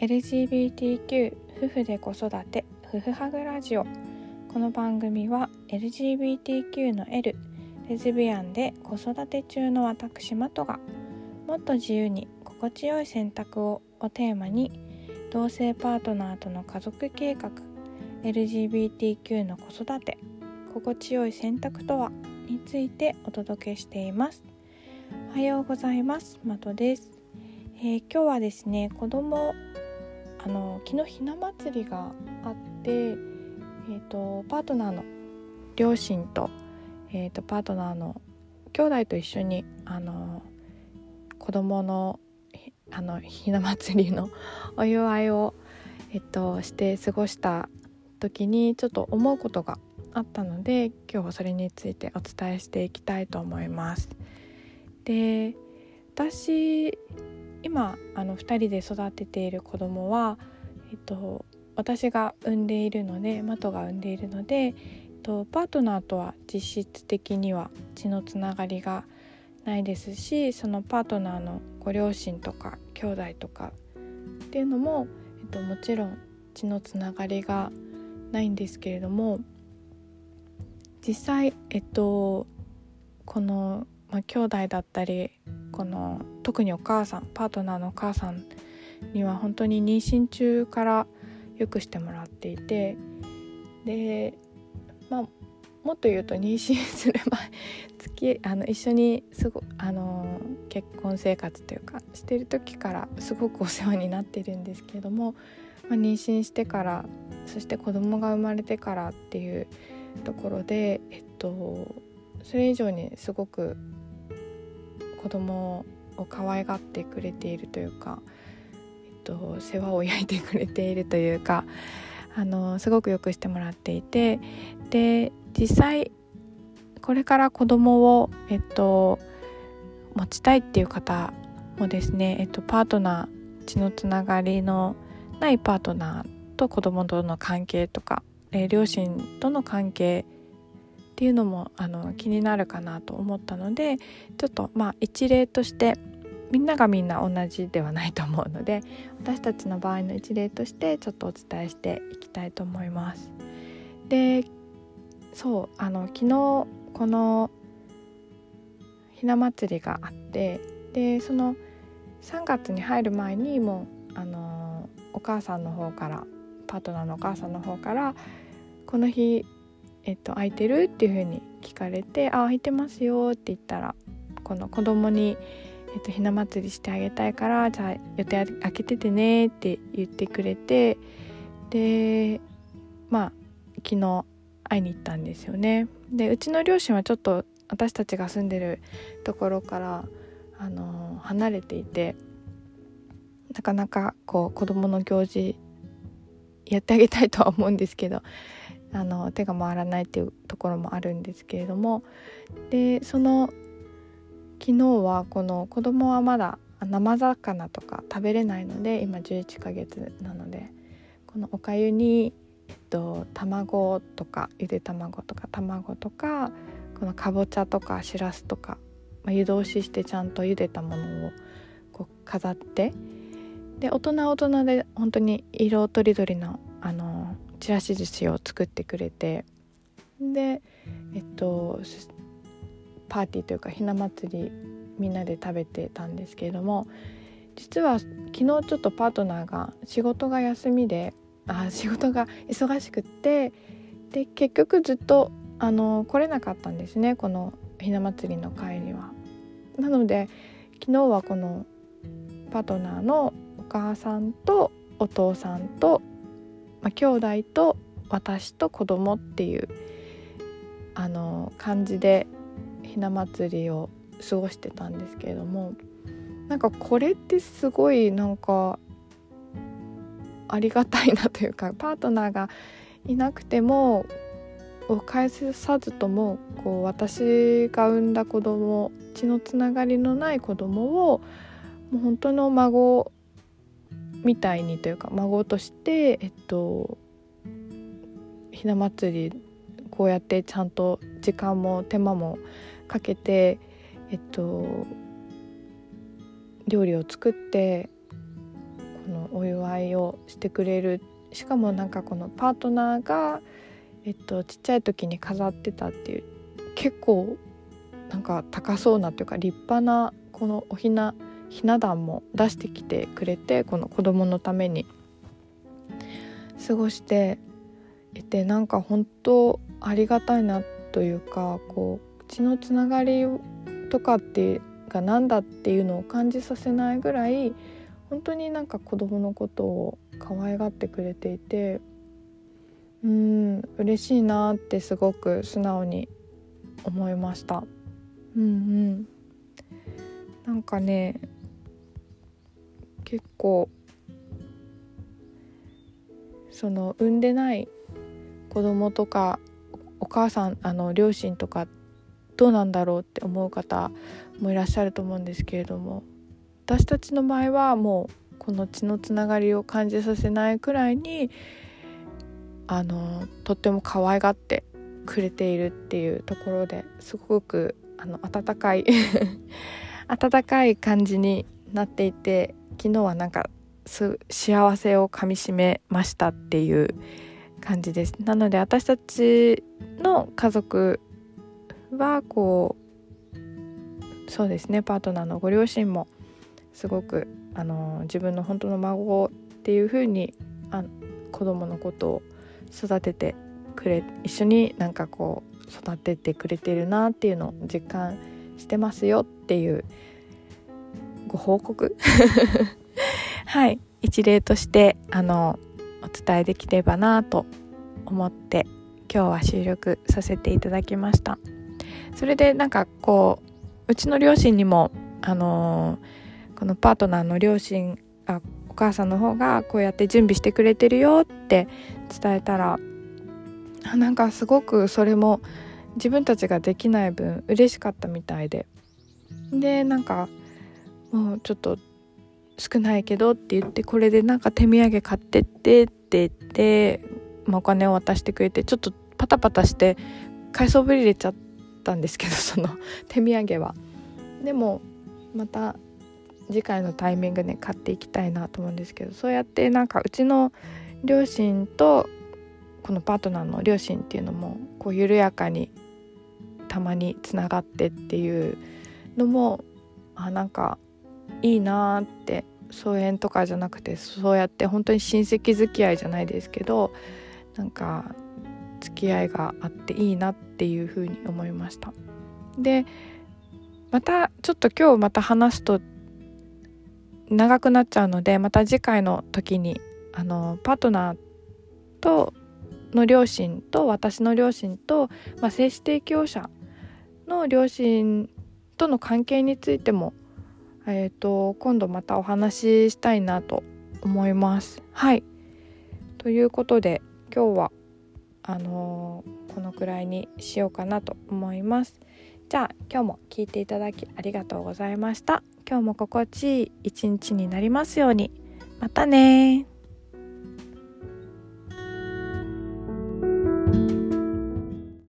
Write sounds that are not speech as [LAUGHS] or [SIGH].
LGBTQ 夫婦で子育て夫婦ハグラジオ。この番組は LGBTQ の L レズビアンで子育て中の私マトがもっと自由に心地よい選択ををテーマに同性パートナーとの家族計画 LGBTQ の子育て心地よい選択とはについてお届けしています。おはようございますマトです、えー、今日はですね子供あの昨日ひな祭りがあって、えーと、パートナーの両親と,、えーと、パートナーの兄弟と一緒にあの子供のあのひな祭りの [LAUGHS] お祝いを、えっと、して過ごした時にちょっと思うことがあったので今日はそれについてお伝えしていきたいと思います。で私今あの2人で育てている子供は、えっと、私が産んでいるのでマトが産んでいるので、えっと、パートナーとは実質的には血のつながりがないですしそのパートナーのご両親とか兄弟とかっていうのも、えっと、もちろん血のつながりがないんですけれども実際えっとこの、まあ、兄弟だったりこの特にお母さんパートナーのお母さんには本当に妊娠中からよくしてもらっていてでまあもっと言うと妊娠する前月 [LAUGHS] あの一緒にすごあの結婚生活というかしてる時からすごくお世話になってるんですけれども、まあ、妊娠してからそして子供が生まれてからっていうところで、えっと、それ以上にすごく子供を可愛がってくれているというか、えっと、世話を焼いてくれているというかあのすごくよくしてもらっていてで実際これから子供をえっと持ちたいっていう方もですね、えっと、パートナー血のつながりのないパートナーと子供との関係とか、え、両親との関係っていうのもあの気になるかなと思ったのでちょっとまあ一例としてみんながみんな同じではないと思うので私たちの場合の一例としてちょっとお伝えしていきたいと思います。でそうあの昨日このひな祭りがあってでその3月に入る前にもうあのお母さんの方からパートナーのお母さんの方からこの日えっと、空いてるっていう風に聞かれて「あ空いてますよ」って言ったらこの子供にえっと、ひな祭りしてあげたいからじゃあ予定空けててねって言ってくれてでまあ昨日会いに行ったんですよね。でうちの両親はちょっと私たちが住んでるところからあの離れていてなかなかこう子供の行事やってあげたいとは思うんですけどあの手が回らないっていうところもあるんですけれども。でその昨日はこの子供はまだ生魚とか食べれないので今11ヶ月なのでこのおかゆに、えっと、卵とかゆで卵とか卵とかこのかぼちゃとかしらすとか、まあ、湯通ししてちゃんと茹でたものをこう飾って。で大人大人で本当に色とりどりのあのちらし寿司を作ってくれてでえっとパーティーというかひな祭りみんなで食べてたんですけれども実は昨日ちょっとパートナーが仕事が休みであ仕事が忙しくってで結局ずっとあの来れなかったんですねこのひな祭りの帰りは。なので昨日はこのパートナーのお母さんとお父さんとまあ、兄弟と私と子供っていうあの感じでひな祭りを過ごしてたんですけれどもなんかこれってすごいなんかありがたいなというかパートナーがいなくてもを返さずともこう私が産んだ子供血のつながりのない子供をもう本当の孫みたいにというか孫としてえっとひな祭りこうやってちゃんと時間も手間もかけてえっと料理を作ってこのお祝いをしてくれる。しかもなんかこのパートナーが、えっと、ちっちゃい時に飾ってたっていう結構なんか高そうなというか立派なこのおひなひな壇も出してきてくれてこの子供のために。過ごしていてなんか本当ありがたいなというかこう血のつながりとかってが何だっていうのを感じさせないぐらい本当になんか子供のことを可愛がってくれていてうん嬉しいなってすごく素直に思いました。うんうん。なんかね結構その産んでない子供とかお母さんあの両親とかどうなんだろうって思う方もいらっしゃると思うんですけれども私たちの場合はもうこの血のつながりを感じさせないくらいにあのとっても可愛がってくれているっていうところですごくあの温かい [LAUGHS] 温かい感じになっていて昨日はなんか幸せをかみしめましたっていう感じです。なので私たちの家族はこうそうですねパートナーのご両親もすごくあの自分の本当の孫っていう風にあ子供のことを育ててくれ一緒になんかこう育ててくれてるなっていうのを実感してますよっていうご報告。[LAUGHS] はい。一例としてあのお伝えできればなと思って今日は収録させていただきました。それでなんかこううちの両親にもあのー、このパートナーの両親あお母さんの方がこうやって準備してくれてるよって伝えたらなんかすごくそれも自分たちができない分嬉しかったみたいで。でなんかもうちょっと少ないけどって言ってこれでなんか手土産買ってってって言って、まあ、お金を渡してくれてちょっとパタパタして買いそびれちゃったんですけど [LAUGHS] その手土産は。でもまた次回のタイミングで買っていきたいなと思うんですけどそうやってなんかうちの両親とこのパートナーの両親っていうのもこう緩やかにたまにつながってっていうのもあなんかいいなって疎遠とかじゃなくてそうやって本当に親戚付き合いじゃないですけどなんか付き合いがあっていいなっていうふうに思いました。でまたちょっと今日また話すと長くなっちゃうのでまた次回の時にあのパートナーとの両親と私の両親と、まあ、精子提供者の両親との関係についてもえーと、今度またお話ししたいなと思います。はいということで今日はあのー、このくらいにしようかなと思います。じゃあ今日も聞いていただきありがとうございました。今日も心地いい一日になりますように。またね